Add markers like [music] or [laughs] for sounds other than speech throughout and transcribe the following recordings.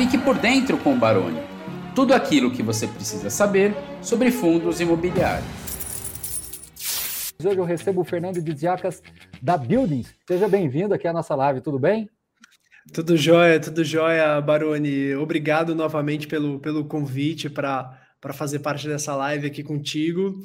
Fique por dentro com o Baroni. Tudo aquilo que você precisa saber sobre fundos imobiliários. Hoje eu recebo o Fernando de Diacas da Buildings. Seja bem-vindo aqui à nossa live, tudo bem? Tudo jóia, tudo jóia, Baroni. Obrigado novamente pelo, pelo convite para fazer parte dessa live aqui contigo.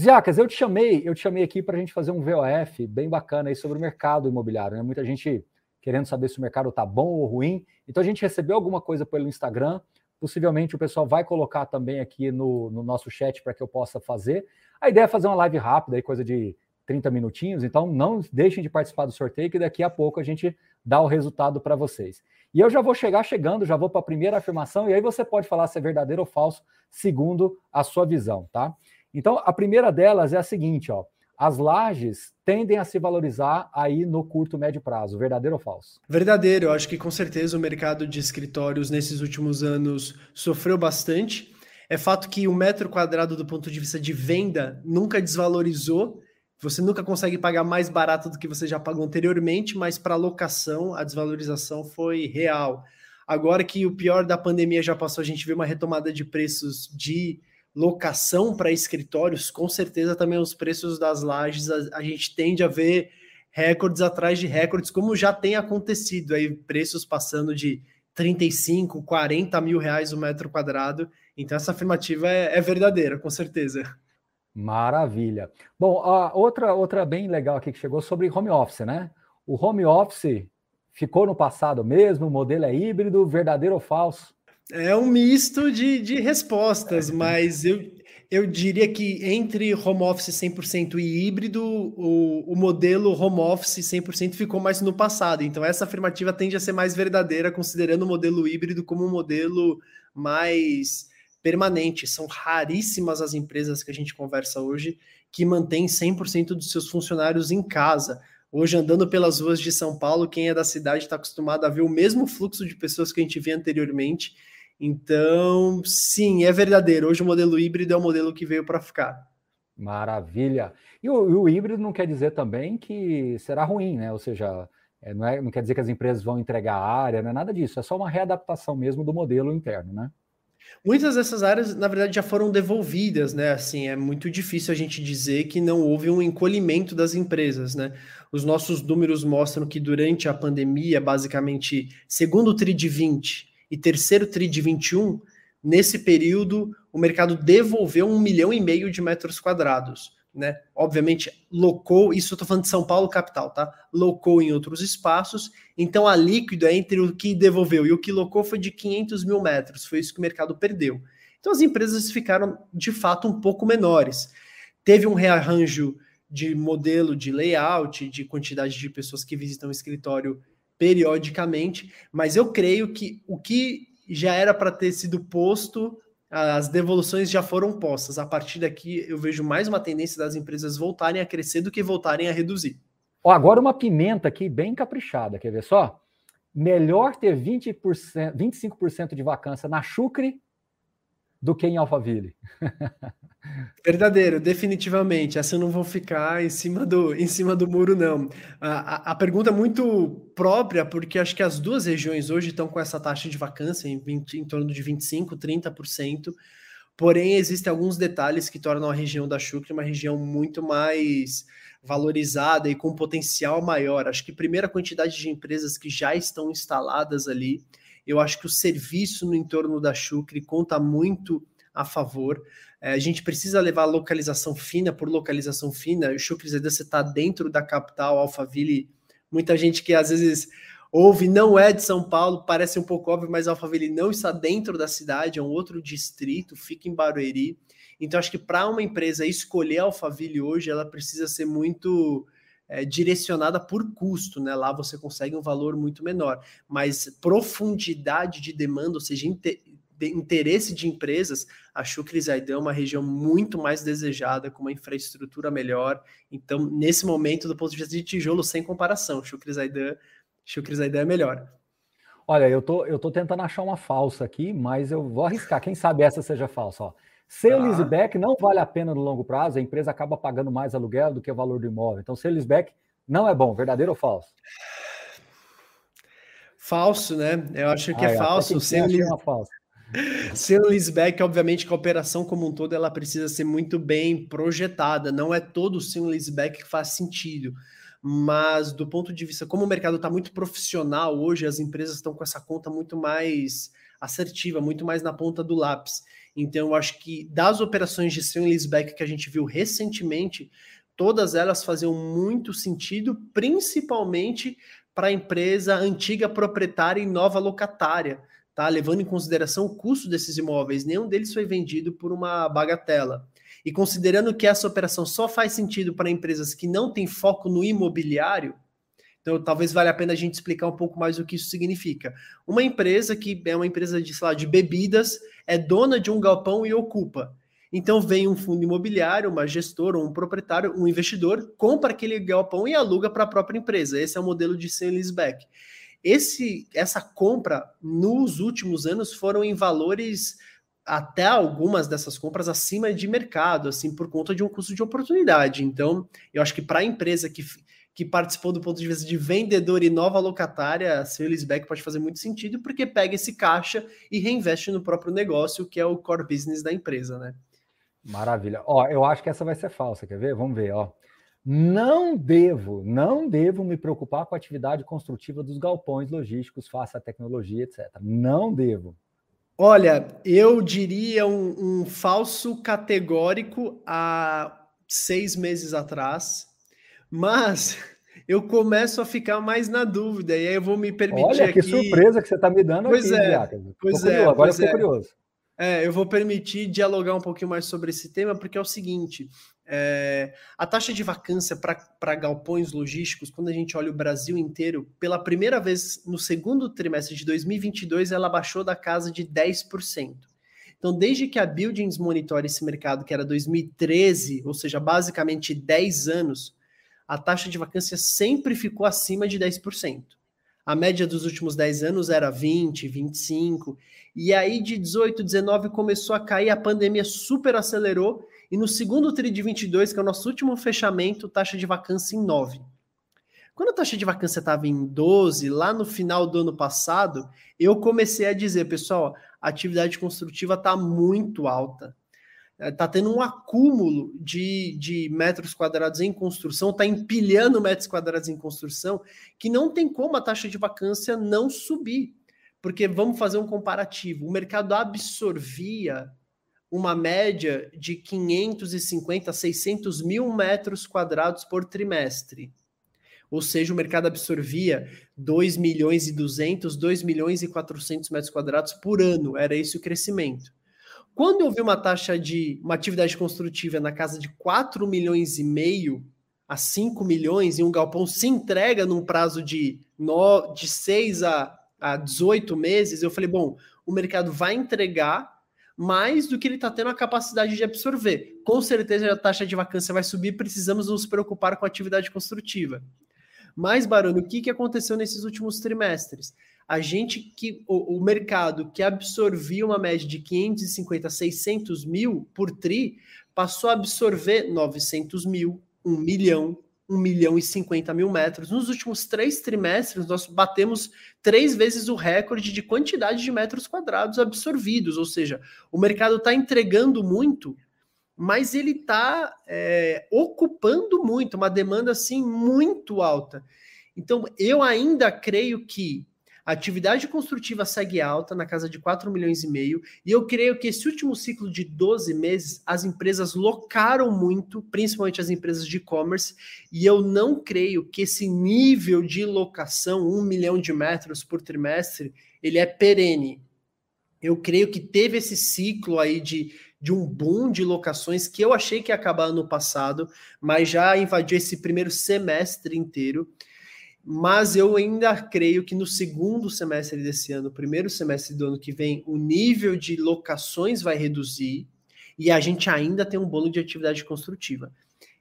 Ziacas, eu te chamei, eu te chamei aqui para a gente fazer um VOF bem bacana aí sobre o mercado imobiliário. Né? Muita gente querendo saber se o mercado está bom ou ruim. Então a gente recebeu alguma coisa pelo Instagram. Possivelmente o pessoal vai colocar também aqui no, no nosso chat para que eu possa fazer. A ideia é fazer uma live rápida, aí, coisa de 30 minutinhos. Então não deixem de participar do sorteio, que daqui a pouco a gente dá o resultado para vocês. E eu já vou chegar chegando, já vou para a primeira afirmação, e aí você pode falar se é verdadeiro ou falso, segundo a sua visão, tá? Então, a primeira delas é a seguinte, ó as lajes tendem a se valorizar aí no curto médio prazo, verdadeiro ou falso? Verdadeiro, eu acho que com certeza o mercado de escritórios nesses últimos anos sofreu bastante. É fato que o metro quadrado do ponto de vista de venda nunca desvalorizou. Você nunca consegue pagar mais barato do que você já pagou anteriormente, mas para locação a desvalorização foi real. Agora que o pior da pandemia já passou, a gente vê uma retomada de preços de locação para escritórios, com certeza também os preços das lajes, a, a, gente tende a ver recordes atrás de recordes, como já tem acontecido, aí preços passando de 35, 40 mil reais o metro quadrado. Então essa afirmativa é, é verdadeira, com certeza. Maravilha. Bom, a outra, outra bem legal aqui que chegou sobre home office, né? O home office ficou no passado mesmo, o modelo é híbrido, verdadeiro ou falso? É um misto de, de respostas, mas eu, eu diria que entre home office 100% e híbrido, o, o modelo home office 100% ficou mais no passado. Então, essa afirmativa tende a ser mais verdadeira, considerando o modelo híbrido como um modelo mais permanente. São raríssimas as empresas que a gente conversa hoje que mantêm 100% dos seus funcionários em casa. Hoje, andando pelas ruas de São Paulo, quem é da cidade está acostumado a ver o mesmo fluxo de pessoas que a gente via anteriormente então, sim, é verdadeiro. Hoje o modelo híbrido é o modelo que veio para ficar. Maravilha. E o, o, híbrido não quer dizer também que será ruim, né? Ou seja, é, não, é, não quer dizer que as empresas vão entregar a área, não é nada disso. É só uma readaptação mesmo do modelo interno, né? Muitas dessas áreas, na verdade, já foram devolvidas, né? Assim, é muito difícil a gente dizer que não houve um encolhimento das empresas, né? Os nossos números mostram que durante a pandemia, basicamente, segundo o TRI de 20, e terceiro TRI de 21, nesse período o mercado devolveu um milhão e meio de metros quadrados. Né? Obviamente, locou, isso eu estou falando de São Paulo capital, tá? Locou em outros espaços, então a líquido é entre o que devolveu e o que locou foi de 500 mil metros, foi isso que o mercado perdeu. Então as empresas ficaram de fato um pouco menores. Teve um rearranjo de modelo de layout, de quantidade de pessoas que visitam o escritório periodicamente, mas eu creio que o que já era para ter sido posto, as devoluções já foram postas. A partir daqui, eu vejo mais uma tendência das empresas voltarem a crescer do que voltarem a reduzir. Ó, agora uma pimenta aqui bem caprichada, quer ver só? Melhor ter 20%, 25% de vacância na Chucre do que em Alphaville. [laughs] Verdadeiro, definitivamente. Eu não vou ficar em cima do, em cima do muro, não. A, a, a, pergunta é muito própria, porque acho que as duas regiões hoje estão com essa taxa de vacância em, 20, em torno de 25%, 30%. Porém, existem alguns detalhes que tornam a região da Chucre uma região muito mais valorizada e com potencial maior. Acho que primeiro a quantidade de empresas que já estão instaladas ali. Eu acho que o serviço no entorno da Chucre conta muito a favor. É, a gente precisa levar localização fina por localização fina. O Chucre você está dentro da capital, Alphaville. Muita gente que às vezes ouve, não é de São Paulo, parece um pouco óbvio, mas Alphaville não está dentro da cidade, é um outro distrito, fica em Barueri. Então, acho que para uma empresa escolher Alphaville hoje, ela precisa ser muito é, direcionada por custo, né? Lá você consegue um valor muito menor, mas profundidade de demanda, ou seja, de interesse de empresas, a Chucre Zaidan é uma região muito mais desejada, com uma infraestrutura melhor. Então, nesse momento, do ponto de vista de tijolo, sem comparação, Chucre Zaidan, Chucre Zaidan é melhor. Olha, eu tô, eu tô tentando achar uma falsa aqui, mas eu vou arriscar. Quem sabe essa seja falsa, ó. Ser ah. leaseback não vale a pena no longo prazo, a empresa acaba pagando mais aluguel do que o valor do imóvel. Então, ser leaseback não é bom, verdadeiro ou falso? Falso, né? Eu acho que ah, é falso. Sem uma falsa. Sem o leaseback, obviamente, que a operação como um todo ela precisa ser muito bem projetada. Não é todo o leaseback que faz sentido. Mas do ponto de vista, como o mercado está muito profissional hoje, as empresas estão com essa conta muito mais assertiva, muito mais na ponta do lápis. Então, eu acho que das operações de sem leaseback que a gente viu recentemente, todas elas faziam muito sentido, principalmente para a empresa antiga proprietária e nova locatária tá? Levando em consideração o custo desses imóveis, nenhum deles foi vendido por uma bagatela. E considerando que essa operação só faz sentido para empresas que não têm foco no imobiliário, então talvez valha a pena a gente explicar um pouco mais o que isso significa. Uma empresa que é uma empresa de, sei lá, de bebidas, é dona de um galpão e ocupa. Então vem um fundo imobiliário, uma gestora, um proprietário, um investidor, compra aquele galpão e aluga para a própria empresa. Esse é o modelo de sale leaseback. Esse, essa compra nos últimos anos foram em valores até algumas dessas compras acima de mercado, assim, por conta de um custo de oportunidade. Então, eu acho que para a empresa que, que participou do ponto de vista de vendedor e nova locatária, seu leaseback pode fazer muito sentido, porque pega esse caixa e reinveste no próprio negócio, que é o core business da empresa, né? Maravilha. Ó, eu acho que essa vai ser falsa, quer ver? Vamos ver, ó. Não devo, não devo me preocupar com a atividade construtiva dos galpões logísticos à tecnologia, etc. Não devo. Olha, eu diria um, um falso categórico há seis meses atrás, mas [laughs] eu começo a ficar mais na dúvida, e aí eu vou me permitir. Olha, que surpresa que você está me dando pois aqui, é, Pois é, agora pois eu fiquei é. curioso. É, eu vou permitir dialogar um pouquinho mais sobre esse tema, porque é o seguinte: é, a taxa de vacância para galpões logísticos, quando a gente olha o Brasil inteiro, pela primeira vez no segundo trimestre de 2022, ela baixou da casa de 10%. Então, desde que a Buildings monitora esse mercado, que era 2013, ou seja, basicamente 10 anos, a taxa de vacância sempre ficou acima de 10%. A média dos últimos 10 anos era 20, 25. E aí de 18, 19 começou a cair, a pandemia super acelerou. E no segundo TRI de 22, que é o nosso último fechamento, taxa de vacância em 9. Quando a taxa de vacância estava em 12, lá no final do ano passado, eu comecei a dizer, pessoal, a atividade construtiva está muito alta está é, tendo um acúmulo de, de metros quadrados em construção, está empilhando metros quadrados em construção, que não tem como a taxa de vacância não subir. Porque vamos fazer um comparativo: o mercado absorvia uma média de 550 a 600 mil metros quadrados por trimestre. Ou seja, o mercado absorvia 2 milhões e 200, 2 milhões e 400 metros quadrados por ano. Era esse o crescimento. Quando eu vi uma taxa de uma atividade construtiva na casa de 4 milhões e meio a 5 milhões e um galpão se entrega num prazo de, no, de 6 a, a 18 meses, eu falei, bom, o mercado vai entregar mais do que ele está tendo a capacidade de absorver. Com certeza a taxa de vacância vai subir, precisamos nos preocupar com a atividade construtiva. Mas, Barone, o que, que aconteceu nesses últimos trimestres? A gente que o, o, mercado que absorvia uma média de 550 a 600 mil por tri passou a absorver 900 mil, 1 milhão, 1 milhão e 50 mil metros. Nos últimos três trimestres, nós batemos três vezes o recorde de quantidade de metros quadrados absorvidos, ou seja, o mercado está entregando muito, mas ele está é, ocupando muito, uma demanda assim muito alta. Então, eu ainda creio que a atividade construtiva segue alta, na casa de 4 milhões e meio, e eu creio que esse último ciclo de 12 meses, as empresas locaram muito, principalmente as empresas de e-commerce, e eu não creio que esse nível de locação, 1 milhão de metros por trimestre, ele é perene. Eu creio que teve esse ciclo aí de, de um boom de locações que eu achei que ia acabar ano passado, mas já invadiu esse primeiro semestre inteiro mas eu ainda creio que no segundo semestre desse ano, primeiro semestre do ano que vem, o nível de locações vai reduzir e a gente ainda tem um bolo de atividade construtiva.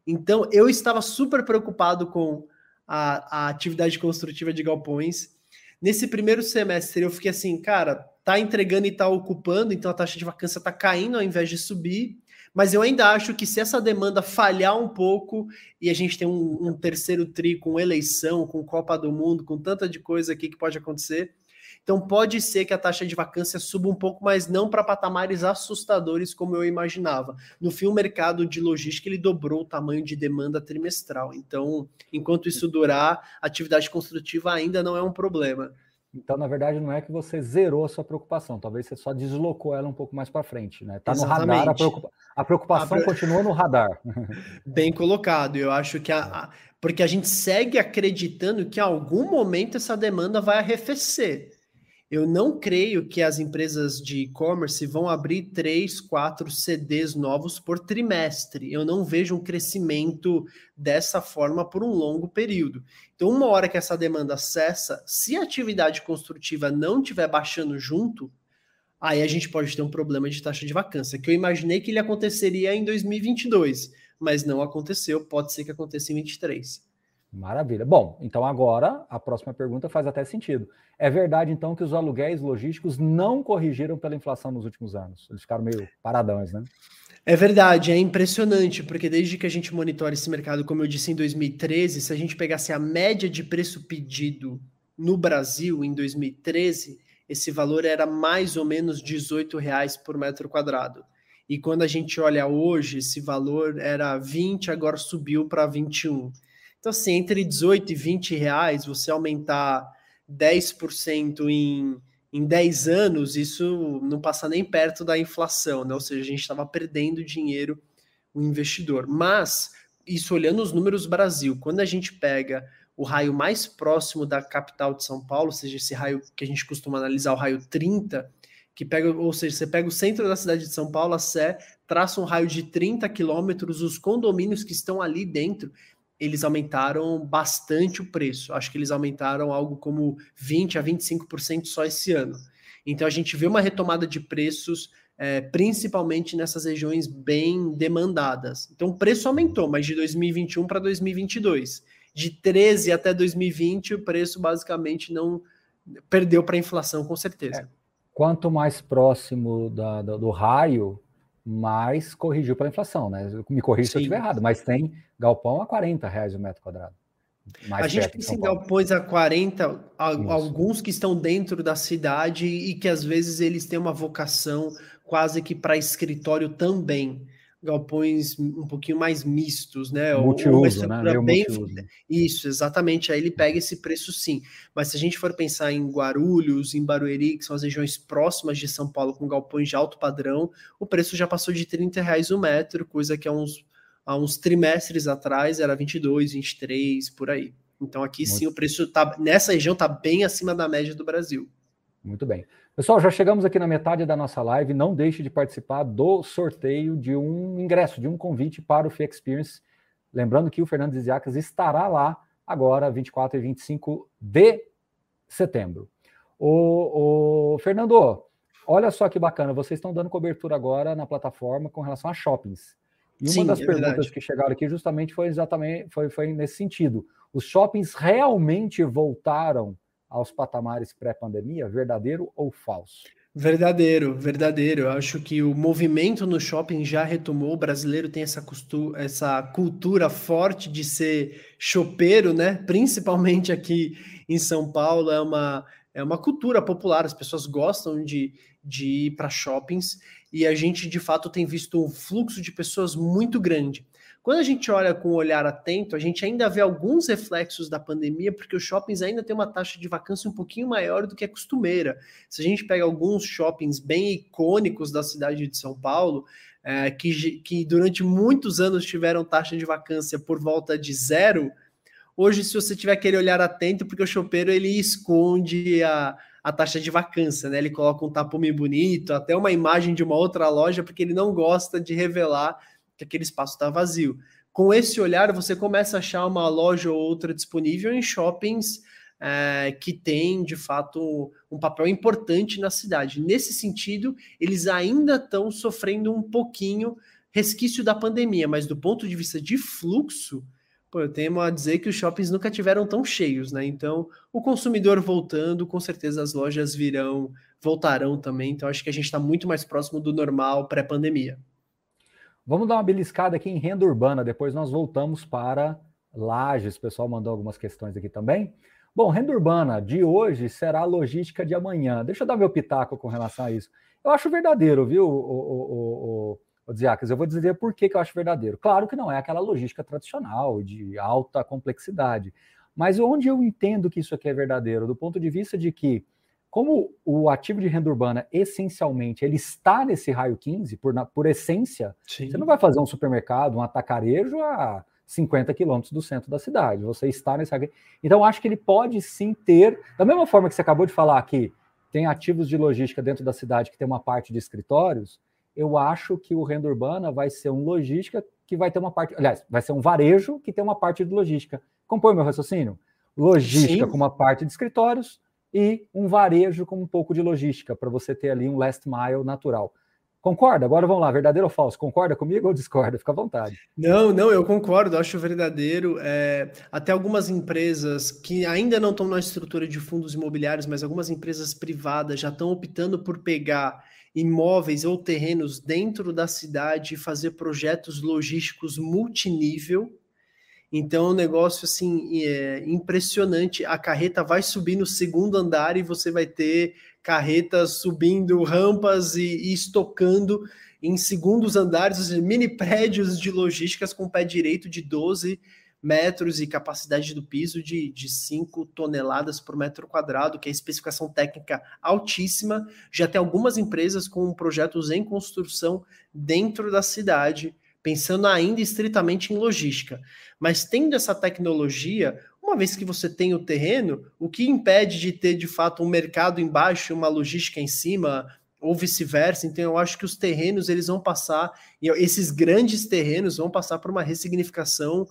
Então, eu estava super preocupado com a, a atividade construtiva de galpões. Nesse primeiro semestre, eu fiquei assim, cara, tá entregando e tá ocupando, então a taxa de vacância tá caindo ao invés de subir. Mas eu ainda acho que se essa demanda falhar um pouco e a gente tem um, um terceiro tri com eleição, com Copa do Mundo, com tanta de coisa aqui que pode acontecer, então pode ser que a taxa de vacância suba um pouco, mas não para patamares assustadores como eu imaginava. No fim, o mercado de logística ele dobrou o tamanho de demanda trimestral. Então, enquanto isso durar, atividade construtiva ainda não é um problema. Então, na verdade, não é que você zerou a sua preocupação, talvez você só deslocou ela um pouco mais para frente, né? Tá no radar, a, preocupa... a preocupação a... continua no radar. [laughs] Bem colocado. Eu acho que a, a, porque a gente segue acreditando que em algum momento essa demanda vai arrefecer. Eu não creio que as empresas de e-commerce vão abrir três, quatro CDs novos por trimestre. Eu não vejo um crescimento dessa forma por um longo período. Então, uma hora que essa demanda cessa, se a atividade construtiva não estiver baixando junto, aí a gente pode ter um problema de taxa de vacância, que eu imaginei que ele aconteceria em 2022, mas não aconteceu, pode ser que aconteça em 2023. Maravilha. Bom, então agora a próxima pergunta faz até sentido. É verdade, então, que os aluguéis logísticos não corrigiram pela inflação nos últimos anos? Eles ficaram meio paradões, né? É verdade, é impressionante, porque desde que a gente monitora esse mercado, como eu disse em 2013, se a gente pegasse a média de preço pedido no Brasil em 2013, esse valor era mais ou menos 18 reais por metro quadrado. E quando a gente olha hoje, esse valor era 20, agora subiu para 21. Então, assim, entre 18 e 20 reais, você aumentar 10% em, em 10 anos, isso não passa nem perto da inflação, né? Ou seja, a gente estava perdendo dinheiro o investidor. Mas, isso olhando os números Brasil, quando a gente pega o raio mais próximo da capital de São Paulo, ou seja, esse raio que a gente costuma analisar, o raio 30, que pega, ou seja, você pega o centro da cidade de São Paulo, a Sé, traça um raio de 30 quilômetros, os condomínios que estão ali dentro, eles aumentaram bastante o preço. Acho que eles aumentaram algo como 20 a 25% só esse ano. Então a gente vê uma retomada de preços, é, principalmente nessas regiões bem demandadas. Então o preço aumentou, mas de 2021 para 2022. De 13 até 2020, o preço basicamente não perdeu para a inflação, com certeza. É. Quanto mais próximo da, do, do raio, mais corrigiu pela inflação, né? Me corrija se eu estiver errado, mas tem galpão a 40 reais o metro quadrado. a gente tem galpões a 40, alguns que estão dentro da cidade e que às vezes eles têm uma vocação quase que para escritório também galpões um pouquinho mais mistos, né? Multiuso, né? Bem... Isso, exatamente. Aí ele pega esse preço sim. Mas se a gente for pensar em Guarulhos, em Barueri, que são as regiões próximas de São Paulo com galpões de alto padrão, o preço já passou de 30 reais o metro, coisa que há uns, há uns trimestres atrás era 22, 23, por aí. Então aqui Muito sim o preço tá nessa região está bem acima da média do Brasil. Muito bem. Pessoal, já chegamos aqui na metade da nossa live. Não deixe de participar do sorteio de um ingresso, de um convite para o Fee Experience. Lembrando que o Fernando Ziziacas estará lá agora, 24 e 25 de setembro. O, o Fernando, olha só que bacana, vocês estão dando cobertura agora na plataforma com relação a shoppings. E uma Sim, das é perguntas verdade. que chegaram aqui justamente foi exatamente foi, foi nesse sentido. Os shoppings realmente voltaram aos patamares pré-pandemia, verdadeiro ou falso? Verdadeiro, verdadeiro. Eu acho que o movimento no shopping já retomou. O brasileiro tem essa, costu essa cultura forte de ser chopeiro, né? Principalmente aqui em São Paulo, é uma, é uma cultura popular. As pessoas gostam de, de ir para shoppings e a gente, de fato, tem visto um fluxo de pessoas muito grande. Quando a gente olha com um olhar atento, a gente ainda vê alguns reflexos da pandemia, porque os shoppings ainda têm uma taxa de vacância um pouquinho maior do que a costumeira. Se a gente pega alguns shoppings bem icônicos da cidade de São Paulo, é, que, que durante muitos anos tiveram taxa de vacância por volta de zero, hoje, se você tiver aquele olhar atento, porque o chopeiro ele esconde a, a taxa de vacância, né? Ele coloca um tapume bonito, até uma imagem de uma outra loja, porque ele não gosta de revelar que aquele espaço está vazio. Com esse olhar, você começa a achar uma loja ou outra disponível em shoppings é, que tem, de fato, um papel importante na cidade. Nesse sentido, eles ainda estão sofrendo um pouquinho resquício da pandemia, mas do ponto de vista de fluxo, pô, eu tenho a dizer que os shoppings nunca tiveram tão cheios, né? Então, o consumidor voltando, com certeza as lojas virão, voltarão também. Então, acho que a gente está muito mais próximo do normal pré-pandemia. Vamos dar uma beliscada aqui em renda urbana, depois nós voltamos para lajes. O pessoal mandou algumas questões aqui também. Bom, renda urbana de hoje será a logística de amanhã. Deixa eu dar meu pitaco com relação a isso. Eu acho verdadeiro, viu, o, o, Diacas? Eu vou dizer por que, que eu acho verdadeiro. Claro que não é aquela logística tradicional, de alta complexidade. Mas onde eu entendo que isso aqui é verdadeiro? Do ponto de vista de que como o ativo de renda urbana, essencialmente, ele está nesse raio 15, por, por essência, Sim. você não vai fazer um supermercado, um atacarejo a 50 quilômetros do centro da cidade. Você está nesse raio. Então, acho que ele pode sim ter, da mesma forma que você acabou de falar aqui, tem ativos de logística dentro da cidade que tem uma parte de escritórios, eu acho que o renda urbana vai ser um logística que vai ter uma parte, aliás, vai ser um varejo que tem uma parte de logística. Compõe meu raciocínio? Logística Sim. com uma parte de escritórios, e um varejo com um pouco de logística, para você ter ali um last mile natural. Concorda? Agora vamos lá, verdadeiro ou falso? Concorda comigo ou discorda? Fica à vontade. Não, não, eu concordo, acho verdadeiro. É, até algumas empresas que ainda não estão na estrutura de fundos imobiliários, mas algumas empresas privadas já estão optando por pegar imóveis ou terrenos dentro da cidade e fazer projetos logísticos multinível então, é um negócio assim é impressionante. A carreta vai subir no segundo andar e você vai ter carretas subindo rampas e, e estocando em segundos andares, seja, mini prédios de logísticas com pé direito de 12 metros e capacidade do piso de, de 5 toneladas por metro quadrado, que é especificação técnica altíssima. Já tem algumas empresas com projetos em construção dentro da cidade pensando ainda estritamente em logística. Mas tendo essa tecnologia, uma vez que você tem o terreno, o que impede de ter de fato um mercado embaixo e uma logística em cima, ou vice-versa. Então eu acho que os terrenos eles vão passar, esses grandes terrenos vão passar por uma ressignificação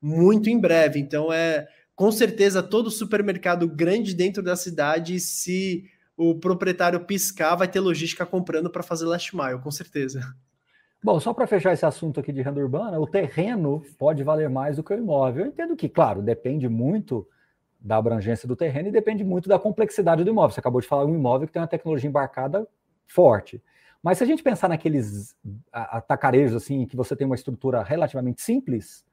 muito em breve. Então é com certeza todo supermercado grande dentro da cidade, se o proprietário piscar, vai ter logística comprando para fazer last mile, com certeza. Bom, só para fechar esse assunto aqui de renda urbana, o terreno pode valer mais do que o imóvel. Eu entendo que, claro, depende muito da abrangência do terreno e depende muito da complexidade do imóvel. Você acabou de falar um imóvel que tem uma tecnologia embarcada forte. Mas se a gente pensar naqueles atacarejos assim, que você tem uma estrutura relativamente simples,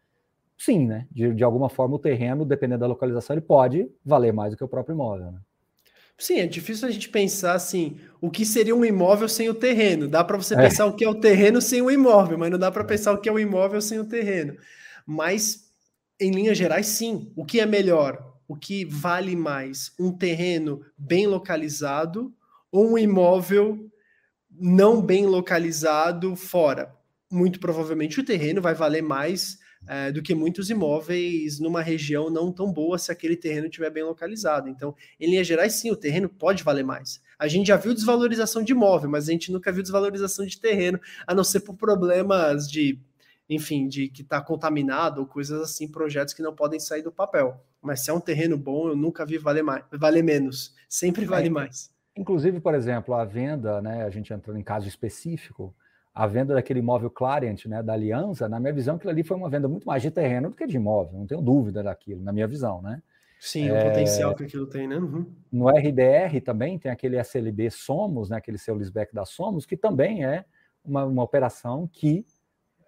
sim, né? De, de alguma forma o terreno, dependendo da localização, ele pode valer mais do que o próprio imóvel. Né? Sim, é difícil a gente pensar assim, o que seria um imóvel sem o terreno. Dá para você é. pensar o que é o terreno sem o imóvel, mas não dá para é. pensar o que é o imóvel sem o terreno. Mas, em linhas gerais, sim. O que é melhor? O que vale mais? Um terreno bem localizado ou um imóvel não bem localizado fora? Muito provavelmente o terreno vai valer mais é, do que muitos imóveis numa região não tão boa se aquele terreno estiver bem localizado. Então, em linhas gerais, sim, o terreno pode valer mais. A gente já viu desvalorização de imóvel, mas a gente nunca viu desvalorização de terreno, a não ser por problemas de, enfim, de que está contaminado ou coisas assim, projetos que não podem sair do papel. Mas se é um terreno bom, eu nunca vi valer mais, valer menos. Sempre vale é, mais. Inclusive, por exemplo, a venda, né? A gente entrando em caso específico, a venda daquele imóvel Clarient, né, da Aliança, na minha visão, aquilo ali foi uma venda muito mais de terreno do que de imóvel, não tenho dúvida daquilo, na minha visão, né? Sim, é, o potencial que aquilo tem, né? Uhum. No RBR também tem aquele SLB Somos, né, aquele seu leaseback da Somos, que também é uma, uma operação que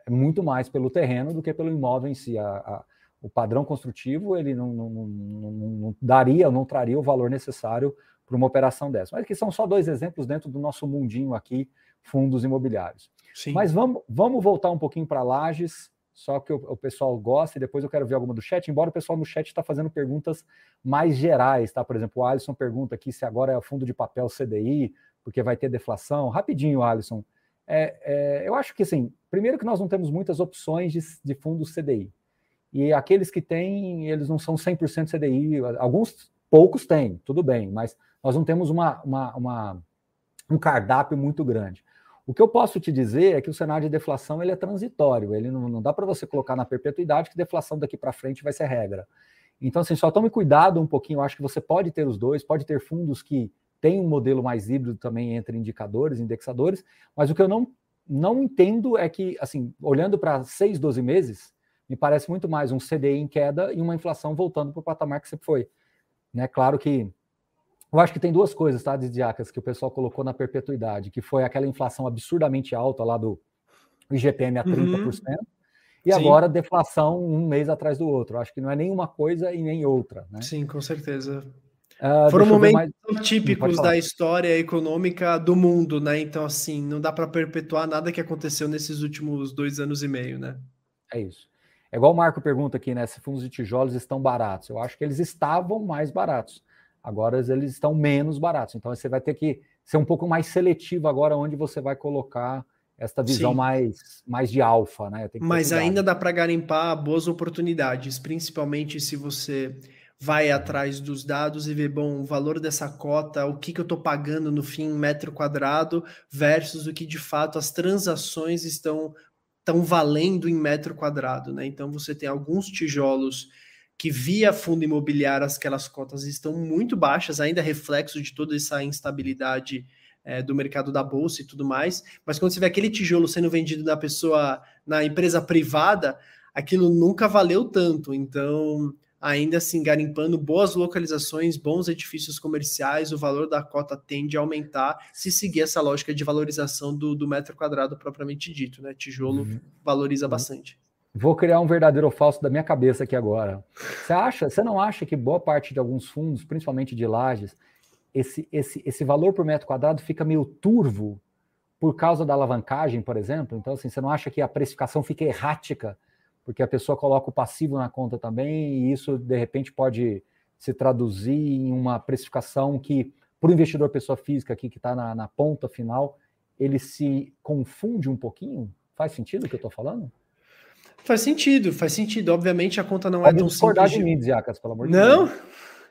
é muito mais pelo terreno do que pelo imóvel em si. A, a, o padrão construtivo ele não, não, não, não daria, não traria o valor necessário para uma operação dessa. Mas que são só dois exemplos dentro do nosso mundinho aqui, fundos imobiliários. Sim. Mas vamos, vamos voltar um pouquinho para Lages, só que o, o, pessoal gosta, e depois eu quero ver alguma do chat, embora o pessoal no chat está fazendo perguntas mais gerais, tá? Por exemplo, o Alisson pergunta aqui se agora é fundo de papel CDI, porque vai ter deflação. Rapidinho, Alisson. É, é, eu acho que, assim, primeiro que nós não temos muitas opções de, de fundos CDI. E aqueles que têm, eles não são 100% CDI. Alguns, poucos têm, tudo bem, mas nós não temos uma, uma, uma um cardápio muito grande. O que eu posso te dizer é que o cenário de deflação ele é transitório, ele não, não dá para você colocar na perpetuidade que deflação daqui para frente vai ser regra. Então, assim, só tome cuidado um pouquinho, eu acho que você pode ter os dois, pode ter fundos que têm um modelo mais híbrido também entre indicadores, indexadores, mas o que eu não, não entendo é que, assim, olhando para seis, 12 meses, me parece muito mais um CDI em queda e uma inflação voltando para o patamar que você foi. Né? Claro que eu acho que tem duas coisas, tá, Didiacas, que o pessoal colocou na perpetuidade, que foi aquela inflação absurdamente alta lá do IGPM a 30%, uhum. e Sim. agora deflação um mês atrás do outro. Acho que não é nenhuma coisa e nem outra. Né? Sim, com certeza. Uh, Foram momentos mais... típicos da história econômica do mundo, né? Então, assim, não dá para perpetuar nada que aconteceu nesses últimos dois anos e meio, né? É isso. É igual o Marco pergunta aqui, né? Se fundos de tijolos estão baratos. Eu acho que eles estavam mais baratos. Agora eles estão menos baratos. Então você vai ter que ser um pouco mais seletivo agora onde você vai colocar esta visão mais, mais de alfa, né? Mas ainda dá para garimpar boas oportunidades, principalmente se você vai atrás dos dados e vê, bom, o valor dessa cota, o que, que eu estou pagando no fim metro quadrado versus o que de fato as transações estão, estão valendo em metro quadrado, né? Então você tem alguns tijolos que via fundo imobiliário aquelas cotas estão muito baixas, ainda reflexo de toda essa instabilidade é, do mercado da bolsa e tudo mais. Mas quando você vê aquele tijolo sendo vendido na pessoa, na empresa privada, aquilo nunca valeu tanto. Então, ainda assim, garimpando boas localizações, bons edifícios comerciais, o valor da cota tende a aumentar se seguir essa lógica de valorização do, do metro quadrado propriamente dito, né? Tijolo uhum. valoriza uhum. bastante. Vou criar um verdadeiro ou falso da minha cabeça aqui agora. Você acha, você não acha que boa parte de alguns fundos, principalmente de lajes, esse, esse, esse valor por metro quadrado fica meio turvo por causa da alavancagem, por exemplo? Então, assim, você não acha que a precificação fica errática, porque a pessoa coloca o passivo na conta também, e isso, de repente, pode se traduzir em uma precificação que, para o investidor pessoa física aqui, que está na, na ponta final, ele se confunde um pouquinho? Faz sentido o que eu estou falando? Faz sentido, faz sentido. Obviamente a conta não é Pode é tão simples. de mim, Ziacas, pelo amor de não? Deus.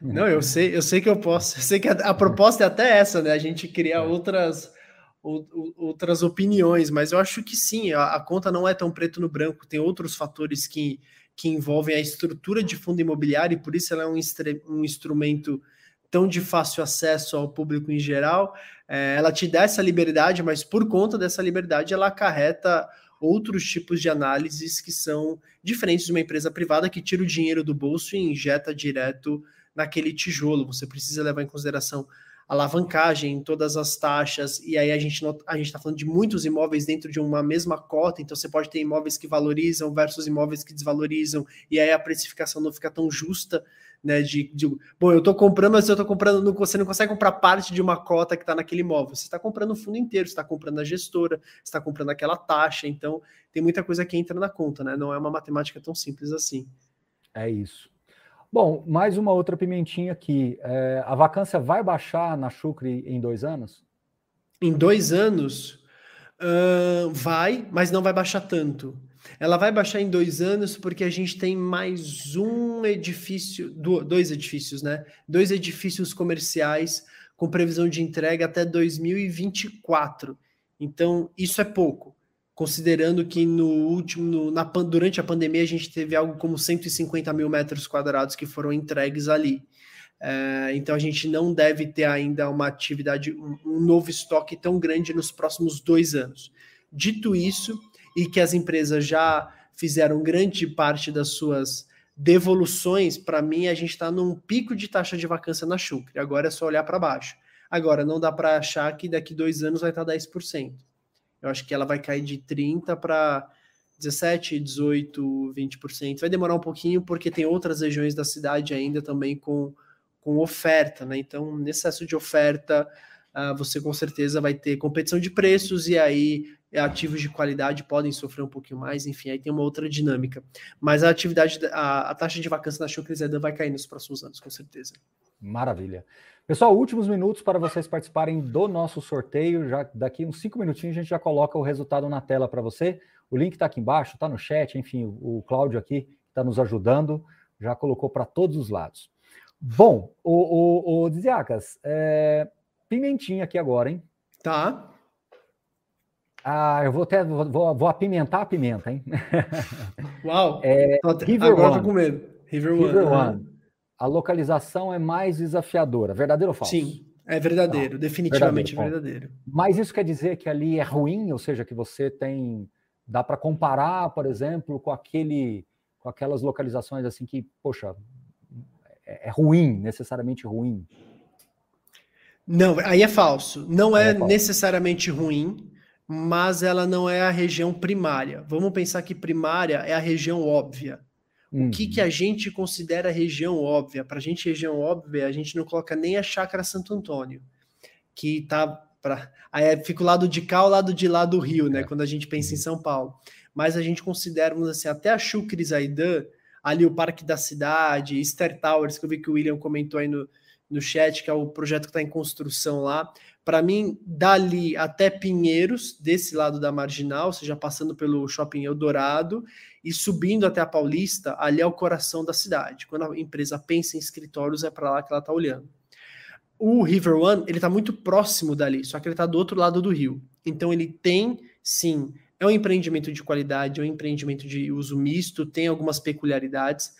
Não, não, eu sei, eu sei que eu posso. Eu sei que a, a proposta é até essa, né? A gente criar é. outras outras opiniões, mas eu acho que sim, a, a, conta não é tão preto no branco, tem outros fatores que, que envolvem a estrutura de fundo imobiliário e por isso ela é um, um instrumento tão de fácil acesso ao público em geral. É, ela te dá essa liberdade, mas por conta dessa liberdade ela acarreta outros tipos de análises que são diferentes de uma empresa privada que tira o dinheiro do bolso e injeta direto naquele tijolo. Você precisa levar em consideração alavancagem, todas as taxas, e aí a gente a gente está falando de muitos imóveis dentro de uma mesma cota, então você pode ter imóveis que valorizam versus imóveis que desvalorizam, e aí a precificação não fica tão justa né? De, de bom, eu estou comprando, mas eu estou comprando, não, você não consegue comprar parte de uma cota que está naquele imóvel. Você está comprando o fundo inteiro, você está comprando a gestora, você está comprando aquela taxa. Então, tem muita coisa que entra na conta, né? Não é uma matemática tão simples assim. É isso. Bom, mais uma outra pimentinha aqui. É, a vacância vai baixar na Chucre em dois anos? Em dois anos? Uh, vai, mas não vai baixar tanto. Ela vai baixar em dois anos porque a gente tem mais um edifício, dois edifícios, né? Dois edifícios comerciais com previsão de entrega até 2024. Então, isso é pouco, considerando que no último, no, na, durante a pandemia, a gente teve algo como 150 mil metros quadrados que foram entregues ali. É, então a gente não deve ter ainda uma atividade, um, um novo estoque tão grande nos próximos dois anos. Dito isso, e que as empresas já fizeram grande parte das suas devoluções, para mim a gente está num pico de taxa de vacância na Chucre. Agora é só olhar para baixo. Agora, não dá para achar que daqui dois anos vai estar tá 10%. Eu acho que ela vai cair de 30% para 17%, 18%, 20%. Vai demorar um pouquinho, porque tem outras regiões da cidade ainda também com, com oferta, né? Então, excesso de oferta, uh, você com certeza vai ter competição de preços, e aí ativos de qualidade podem sofrer um pouquinho mais, enfim, aí tem uma outra dinâmica. Mas a atividade, a, a taxa de vacância na Chucrizeda vai cair nos próximos anos, com certeza. Maravilha. Pessoal, últimos minutos para vocês participarem do nosso sorteio. Já daqui uns cinco minutinhos a gente já coloca o resultado na tela para você. O link está aqui embaixo, está no chat, enfim, o, o Cláudio aqui está nos ajudando, já colocou para todos os lados. Bom, o, o, o Diziacas, é, pimentinha aqui agora, hein? Tá. Ah, eu vou até vou, vou apimentar a pimenta, hein? [laughs] Uau! É, River agora One. tô com medo. River, River One. One. A localização é mais desafiadora. Verdadeiro ou falso? Sim, é verdadeiro, ah, definitivamente verdadeiro, verdadeiro. Mas isso quer dizer que ali é ruim, ou seja, que você tem dá para comparar, por exemplo, com aquele com aquelas localizações assim que, poxa, é, é ruim, necessariamente ruim. Não, aí é falso. Não é, é falso. necessariamente ruim mas ela não é a região primária. Vamos pensar que primária é a região óbvia. Uhum. O que, que a uhum. gente considera região óbvia? Para a gente, região óbvia, a gente não coloca nem a Chácara Santo Antônio, que está para. Aí é, fica o lado de cá, o lado de lá do Rio, né? É. Quando a gente pensa em uhum. São Paulo. Mas a gente considera, assim, até a Chucre Zaidan, ali o Parque da Cidade, Star Towers, que eu vi que o William comentou aí no, no chat, que é o projeto que está em construção lá. Para mim, dali até Pinheiros, desse lado da marginal, ou seja, passando pelo Shopping Eldorado e subindo até a Paulista, ali é o coração da cidade. Quando a empresa pensa em escritórios, é para lá que ela está olhando. O River One, ele está muito próximo dali, só que ele está do outro lado do rio. Então ele tem, sim, é um empreendimento de qualidade, é um empreendimento de uso misto, tem algumas peculiaridades,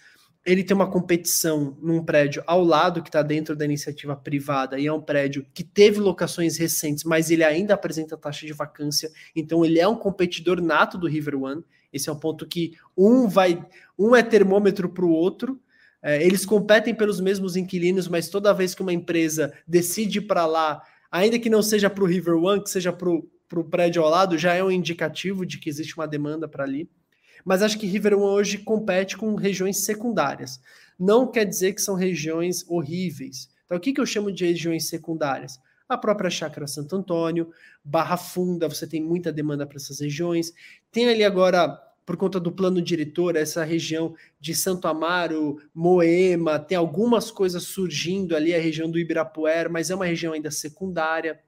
ele tem uma competição num prédio ao lado que está dentro da iniciativa privada e é um prédio que teve locações recentes, mas ele ainda apresenta taxa de vacância, então ele é um competidor nato do River One. Esse é um ponto que um vai, um é termômetro para o outro. É, eles competem pelos mesmos inquilinos, mas toda vez que uma empresa decide para lá, ainda que não seja para o River One, que seja para o prédio ao lado, já é um indicativo de que existe uma demanda para ali mas acho que River One hoje compete com regiões secundárias. Não quer dizer que são regiões horríveis. Então, o que, que eu chamo de regiões secundárias? A própria Chácara Santo Antônio, Barra Funda, você tem muita demanda para essas regiões. Tem ali agora, por conta do plano diretor, essa região de Santo Amaro, Moema, tem algumas coisas surgindo ali, a região do Ibirapuera, mas é uma região ainda secundária.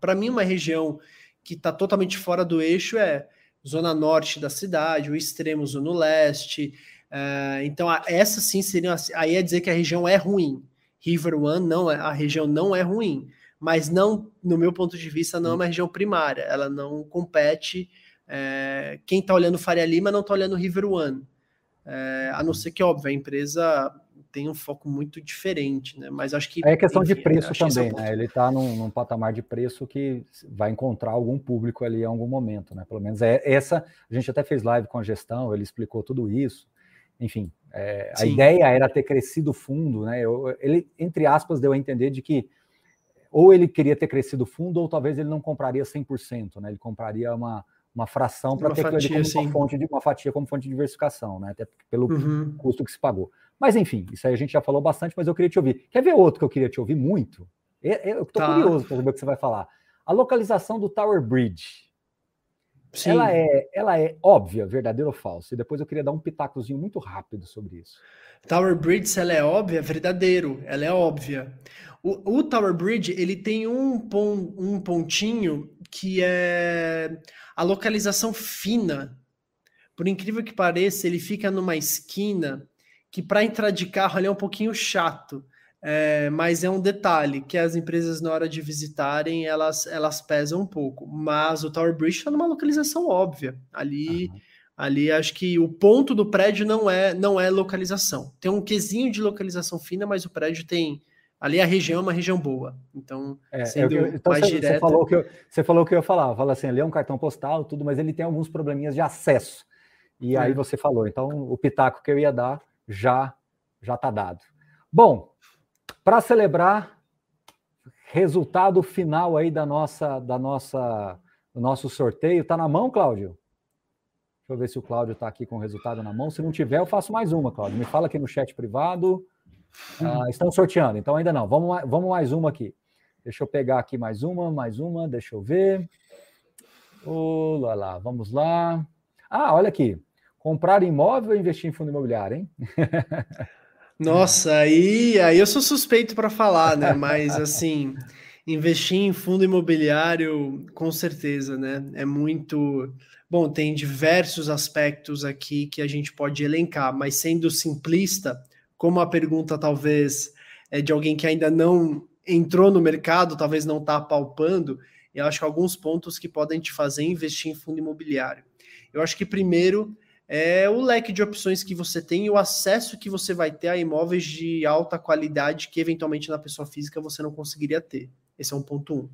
Para mim, uma região que está totalmente fora do eixo é zona norte da cidade, o extremo zona leste. Uh, então, essa sim seria. Aí é dizer que a região é ruim. River One não é, a região não é ruim, mas não, no meu ponto de vista, não é uma região primária. Ela não compete. É, quem está olhando Faria Lima não está olhando River One. É, a não ser que, óbvio, a empresa tem um foco muito diferente, né? Mas acho que. É questão enfim, de preço é também, né? Ele está num, num, patamar de preço que vai encontrar algum público ali em algum momento, né? Pelo menos é essa. A gente até fez live com a gestão, ele explicou tudo isso. Enfim, é, a ideia era ter crescido fundo, né? Eu, ele, entre aspas, deu a entender de que ou ele queria ter crescido fundo, ou talvez ele não compraria 100%, né? Ele compraria uma, uma fração para ter fatia, como uma fonte de uma fatia como fonte de diversificação, né? Até pelo uhum. custo que se pagou. Mas enfim, isso aí a gente já falou bastante, mas eu queria te ouvir. Quer ver outro que eu queria te ouvir muito? Eu estou tá. curioso para saber o que você vai falar. A localização do Tower Bridge. Sim. Ela é, ela é óbvia, verdadeira ou falsa? E depois eu queria dar um pitacozinho muito rápido sobre isso. Tower Bridge, ela é óbvia, verdadeiro, ela é óbvia. O, o Tower Bridge, ele tem um, pon, um pontinho que é a localização fina. Por incrível que pareça, ele fica numa esquina que para entrar de carro ali é um pouquinho chato. É, mas é um detalhe que as empresas, na hora de visitarem, elas, elas pesam um pouco. Mas o Tower Bridge está numa localização óbvia. Ali, uhum. ali acho que o ponto do prédio não é não é localização. Tem um quesinho de localização fina, mas o prédio tem. Ali a região é uma região boa. Então, é, sendo eu, então mais você, direta... você, falou que eu, você falou que eu ia falar. Fala assim, ali é um cartão postal, tudo, mas ele tem alguns probleminhas de acesso. E é. aí você falou. Então, o pitaco que eu ia dar já já está dado. Bom, para celebrar resultado final aí da nossa da nossa do nosso sorteio, está na mão, Cláudio? Deixa eu ver se o Cláudio está aqui com o resultado na mão. Se não tiver, eu faço mais uma, Cláudio. Me fala aqui no chat privado. Ah, estão sorteando, então ainda não. Vamos, vamos mais uma aqui. Deixa eu pegar aqui mais uma, mais uma, deixa eu ver. Oh, lá, lá, vamos lá. Ah, olha aqui. Comprar imóvel ou investir em fundo imobiliário, hein? [laughs] Nossa, aí, aí eu sou suspeito para falar, né? Mas assim, investir em fundo imobiliário, com certeza, né? É muito. Bom, tem diversos aspectos aqui que a gente pode elencar, mas sendo simplista, como a pergunta talvez é de alguém que ainda não entrou no mercado, talvez não está palpando, eu acho que alguns pontos que podem te fazer investir em fundo imobiliário. Eu acho que primeiro é o leque de opções que você tem e o acesso que você vai ter a imóveis de alta qualidade que eventualmente na pessoa física você não conseguiria ter. Esse é um ponto um.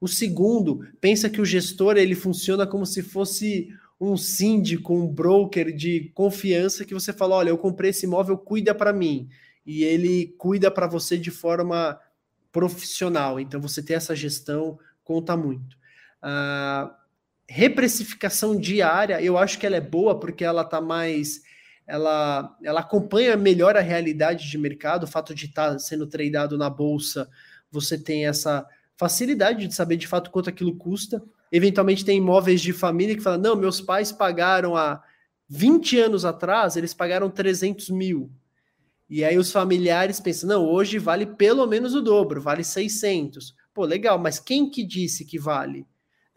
O segundo, pensa que o gestor ele funciona como se fosse um síndico, um broker de confiança que você fala, olha, eu comprei esse imóvel, cuida para mim. E ele cuida para você de forma profissional. Então você ter essa gestão conta muito. Uh, reprecificação diária, eu acho que ela é boa porque ela está mais ela, ela acompanha melhor a realidade de mercado, o fato de estar tá sendo tradeado na bolsa, você tem essa facilidade de saber de fato quanto aquilo custa. Eventualmente tem imóveis de família que falam, não, meus pais pagaram há 20 anos atrás, eles pagaram 300 mil. E aí os familiares pensam, não, hoje vale pelo menos o dobro, vale 600. Pô, legal, mas quem que disse que vale?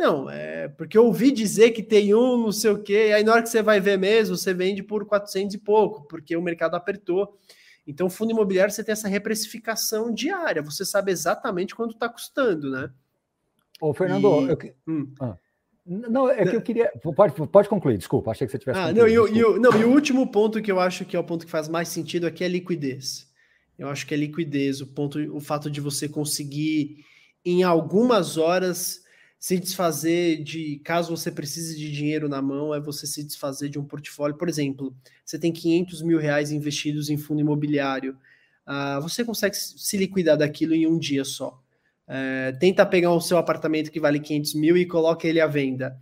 Não, é porque eu ouvi dizer que tem um, não sei o quê, e aí na hora que você vai ver mesmo, você vende por 400 e pouco, porque o mercado apertou. Então, fundo imobiliário você tem essa reprecificação diária, você sabe exatamente quanto está custando, né? Ô, Fernando, e... eu... hum. ah. Não, é que eu queria. Pode, pode concluir, desculpa, achei que você tivesse. Ah, não e, o, não, e o último ponto que eu acho que é o ponto que faz mais sentido aqui é liquidez. Eu acho que é liquidez, o ponto, o fato de você conseguir, em algumas horas, se desfazer de, caso você precise de dinheiro na mão, é você se desfazer de um portfólio. Por exemplo, você tem 500 mil reais investidos em fundo imobiliário, uh, você consegue se liquidar daquilo em um dia só. Uh, tenta pegar o seu apartamento que vale 500 mil e coloca ele à venda.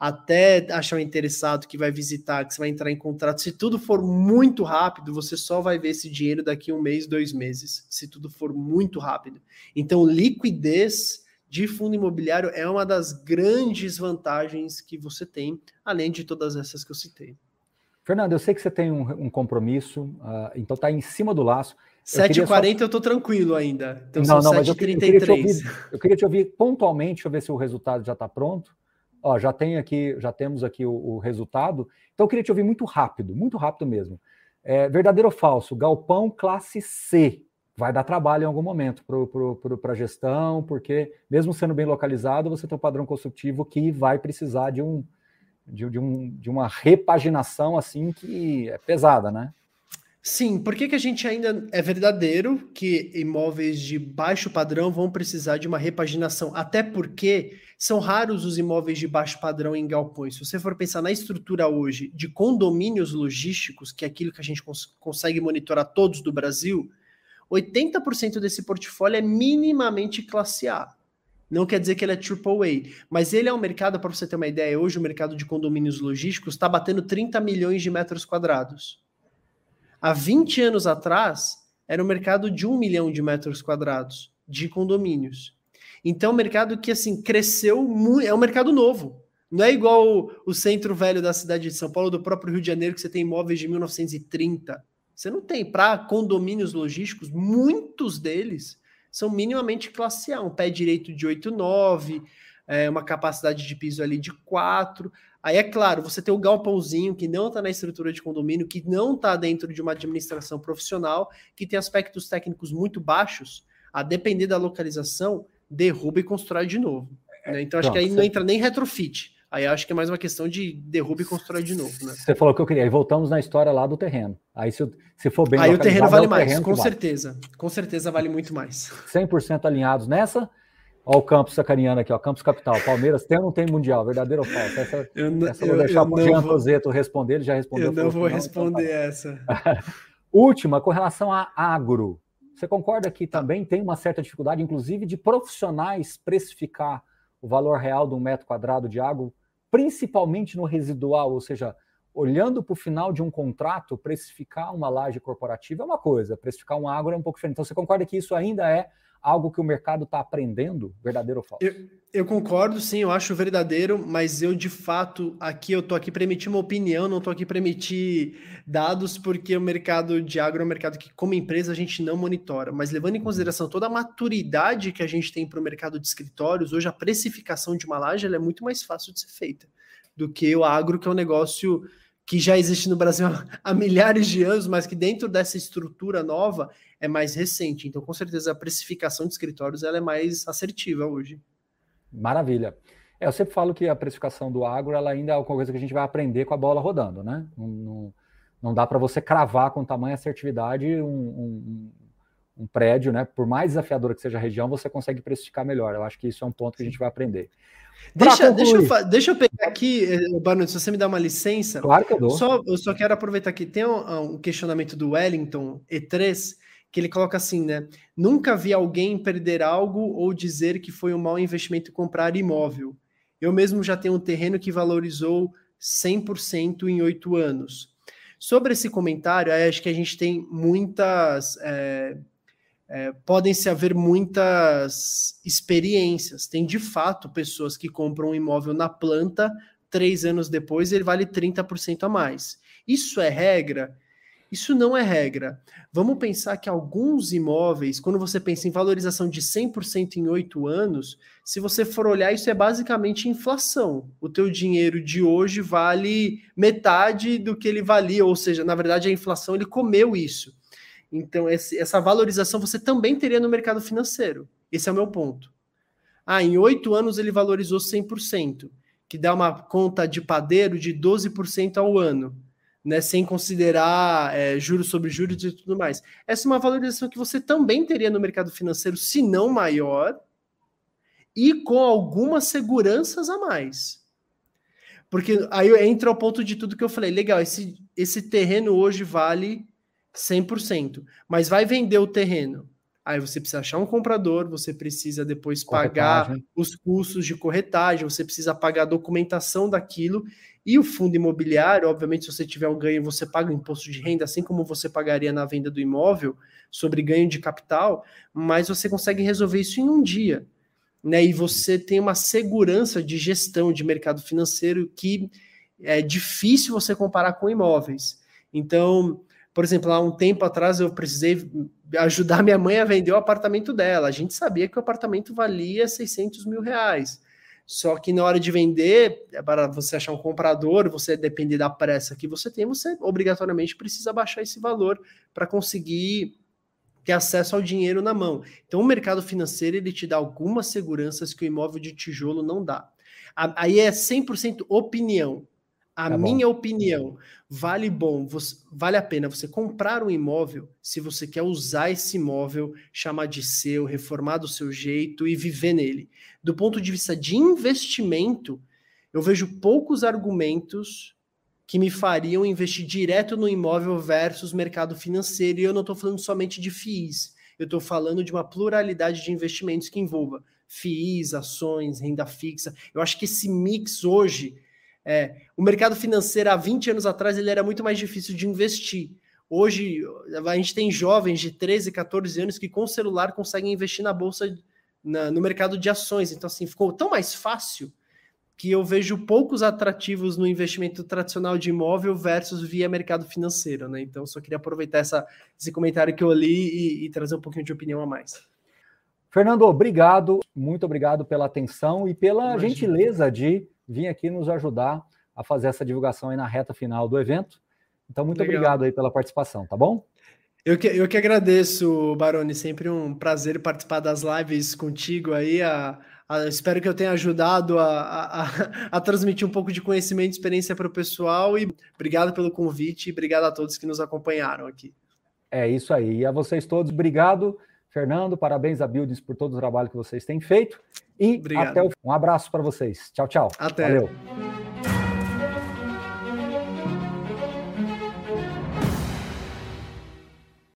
Até achar um interessado que vai visitar, que você vai entrar em contrato. Se tudo for muito rápido, você só vai ver esse dinheiro daqui um mês, dois meses. Se tudo for muito rápido. Então, liquidez de fundo imobiliário é uma das grandes vantagens que você tem, além de todas essas que eu citei. Fernando, eu sei que você tem um, um compromisso, uh, então está em cima do laço. 7h40 eu estou tranquilo ainda. Então não, não, mas eu, eu, queria ouvir, eu queria te ouvir pontualmente, deixa eu ver se o resultado já está pronto. Ó, já tem aqui, já temos aqui o, o, resultado. Então eu queria te ouvir muito rápido, muito rápido mesmo. É, verdadeiro ou falso? Galpão classe C vai dar trabalho em algum momento para a gestão, porque mesmo sendo bem localizado, você tem um padrão construtivo que vai precisar de, um, de, de, um, de uma repaginação assim que é pesada, né? Sim, por que, que a gente ainda é verdadeiro que imóveis de baixo padrão vão precisar de uma repaginação? Até porque são raros os imóveis de baixo padrão em galpões. Se você for pensar na estrutura hoje de condomínios logísticos, que é aquilo que a gente cons consegue monitorar todos do Brasil, 80% desse portfólio é minimamente classe A. Não quer dizer que ele é AAA, mas ele é um mercado, para você ter uma ideia, hoje o mercado de condomínios logísticos está batendo 30 milhões de metros quadrados. Há 20 anos atrás, era um mercado de 1 milhão de metros quadrados de condomínios. Então, é um mercado que assim cresceu muito, é um mercado novo. Não é igual o, o centro velho da cidade de São Paulo, do próprio Rio de Janeiro, que você tem imóveis de 1930. Você não tem. Para condomínios logísticos, muitos deles são minimamente classe A, um pé direito de 8,9, é, uma capacidade de piso ali de 4. Aí é claro, você tem o galpãozinho que não está na estrutura de condomínio, que não está dentro de uma administração profissional, que tem aspectos técnicos muito baixos, a depender da localização, derruba e constrói de novo. Né? Então acho não, que aí não entra nem retrofit. Aí acho que é mais uma questão de derruba e constrói de novo, né? Você falou que eu queria. Aí voltamos na história lá do terreno. Aí se, se for bem Aí o terreno vale é o mais, terreno com certeza. Vale. Com certeza vale muito mais. 100% alinhados nessa. Ó o Campos sacaneando aqui, ó. Campos Capital. Palmeiras tem ou não tem Mundial? Verdadeiro ou falso? Essa, eu não, essa eu vou deixar para o Jean Roseto responder. Ele já respondeu. Eu não vou responder então tá. essa. [laughs] Última, com relação a agro. Você concorda que também tem uma certa dificuldade, inclusive, de profissionais precificar o valor real de um metro quadrado de agro principalmente no residual, ou seja, olhando para o final de um contrato, precificar uma laje corporativa é uma coisa, precificar um agro é um pouco diferente. Então, você concorda que isso ainda é algo que o mercado está aprendendo, verdadeiro ou falso? Eu, eu, concordo, sim, eu acho verdadeiro, mas eu de fato aqui eu tô aqui para emitir uma opinião, não tô aqui para emitir dados, porque o mercado de agro é um mercado que, como empresa, a gente não monitora. Mas levando em consideração toda a maturidade que a gente tem para o mercado de escritórios, hoje a precificação de uma laje é muito mais fácil de ser feita do que o agro, que é um negócio que já existe no Brasil há milhares de anos, mas que dentro dessa estrutura nova é mais recente. Então, com certeza, a precificação de escritórios ela é mais assertiva hoje. Maravilha. É, eu sempre falo que a precificação do agro ela ainda é uma coisa que a gente vai aprender com a bola rodando, né? Não, não, não dá para você cravar com tamanha assertividade um, um, um, prédio, né? Por mais desafiadora que seja a região, você consegue precificar melhor. Eu acho que isso é um ponto que a gente vai aprender. Deixa, deixa, eu, deixa eu pegar aqui, eh, Barnum, se você me dá uma licença. Claro que eu dou. Só, eu só quero aproveitar que tem um, um, questionamento do Wellington E3, que ele coloca assim, né? Nunca vi alguém perder algo ou dizer que foi um mau investimento comprar imóvel. Eu mesmo já tenho um terreno que valorizou 100% em oito anos. Sobre esse comentário, acho que a gente tem muitas. É, é, podem se haver muitas experiências. Tem de fato pessoas que compram um imóvel na planta, três anos depois ele vale 30% a mais. Isso é regra? Isso não é regra. Vamos pensar que alguns imóveis, quando você pensa em valorização de 100% em oito anos, se você for olhar, isso é basicamente inflação. O teu dinheiro de hoje vale metade do que ele valia, ou seja, na verdade a inflação ele comeu isso. Então, esse, essa valorização você também teria no mercado financeiro. Esse é o meu ponto. Ah, em oito anos ele valorizou 100%, que dá uma conta de padeiro de 12% ao ano, né, sem considerar é, juros sobre juros e tudo mais. Essa é uma valorização que você também teria no mercado financeiro, se não maior, e com algumas seguranças a mais. Porque aí entra o ponto de tudo que eu falei. Legal, esse, esse terreno hoje vale 100%, mas vai vender o terreno. Aí você precisa achar um comprador, você precisa depois pagar os custos de corretagem, você precisa pagar a documentação daquilo e o fundo imobiliário, obviamente, se você tiver um ganho, você paga o imposto de renda, assim como você pagaria na venda do imóvel sobre ganho de capital, mas você consegue resolver isso em um dia. Né? E você tem uma segurança de gestão de mercado financeiro que é difícil você comparar com imóveis. Então, por exemplo, há um tempo atrás eu precisei ajudar minha mãe a vender o apartamento dela. A gente sabia que o apartamento valia 600 mil reais. Só que na hora de vender, é para você achar um comprador, você depender da pressa que você tem, você obrigatoriamente precisa baixar esse valor para conseguir ter acesso ao dinheiro na mão. Então, o mercado financeiro ele te dá algumas seguranças que o imóvel de tijolo não dá. Aí é 100% opinião. A é minha opinião, vale bom, você, vale a pena você comprar um imóvel se você quer usar esse imóvel, chamar de seu, reformar do seu jeito e viver nele. Do ponto de vista de investimento, eu vejo poucos argumentos que me fariam investir direto no imóvel versus mercado financeiro. E eu não estou falando somente de FIIs, eu estou falando de uma pluralidade de investimentos que envolva FIIs, ações, renda fixa. Eu acho que esse mix hoje é, o mercado financeiro há 20 anos atrás ele era muito mais difícil de investir. Hoje a gente tem jovens de 13, 14 anos que com celular conseguem investir na bolsa, na, no mercado de ações. Então, assim, ficou tão mais fácil que eu vejo poucos atrativos no investimento tradicional de imóvel versus via mercado financeiro, né? Então, só queria aproveitar essa, esse comentário que eu li e, e trazer um pouquinho de opinião a mais. Fernando, obrigado, muito obrigado pela atenção e pela Imagina. gentileza de vir aqui nos ajudar a fazer essa divulgação aí na reta final do evento. Então, muito Legal. obrigado aí pela participação, tá bom? Eu que, eu que agradeço, Baroni, sempre um prazer participar das lives contigo aí. A, a, espero que eu tenha ajudado a, a, [laughs] transmitir um pouco de conhecimento e experiência para o pessoal. E obrigado pelo convite e obrigado a todos que nos acompanharam aqui. É isso aí. E a vocês todos, obrigado. Fernando, parabéns a Buildings por todo o trabalho que vocês têm feito. E Obrigado. até o... um abraço para vocês. Tchau, tchau. Até. Valeu.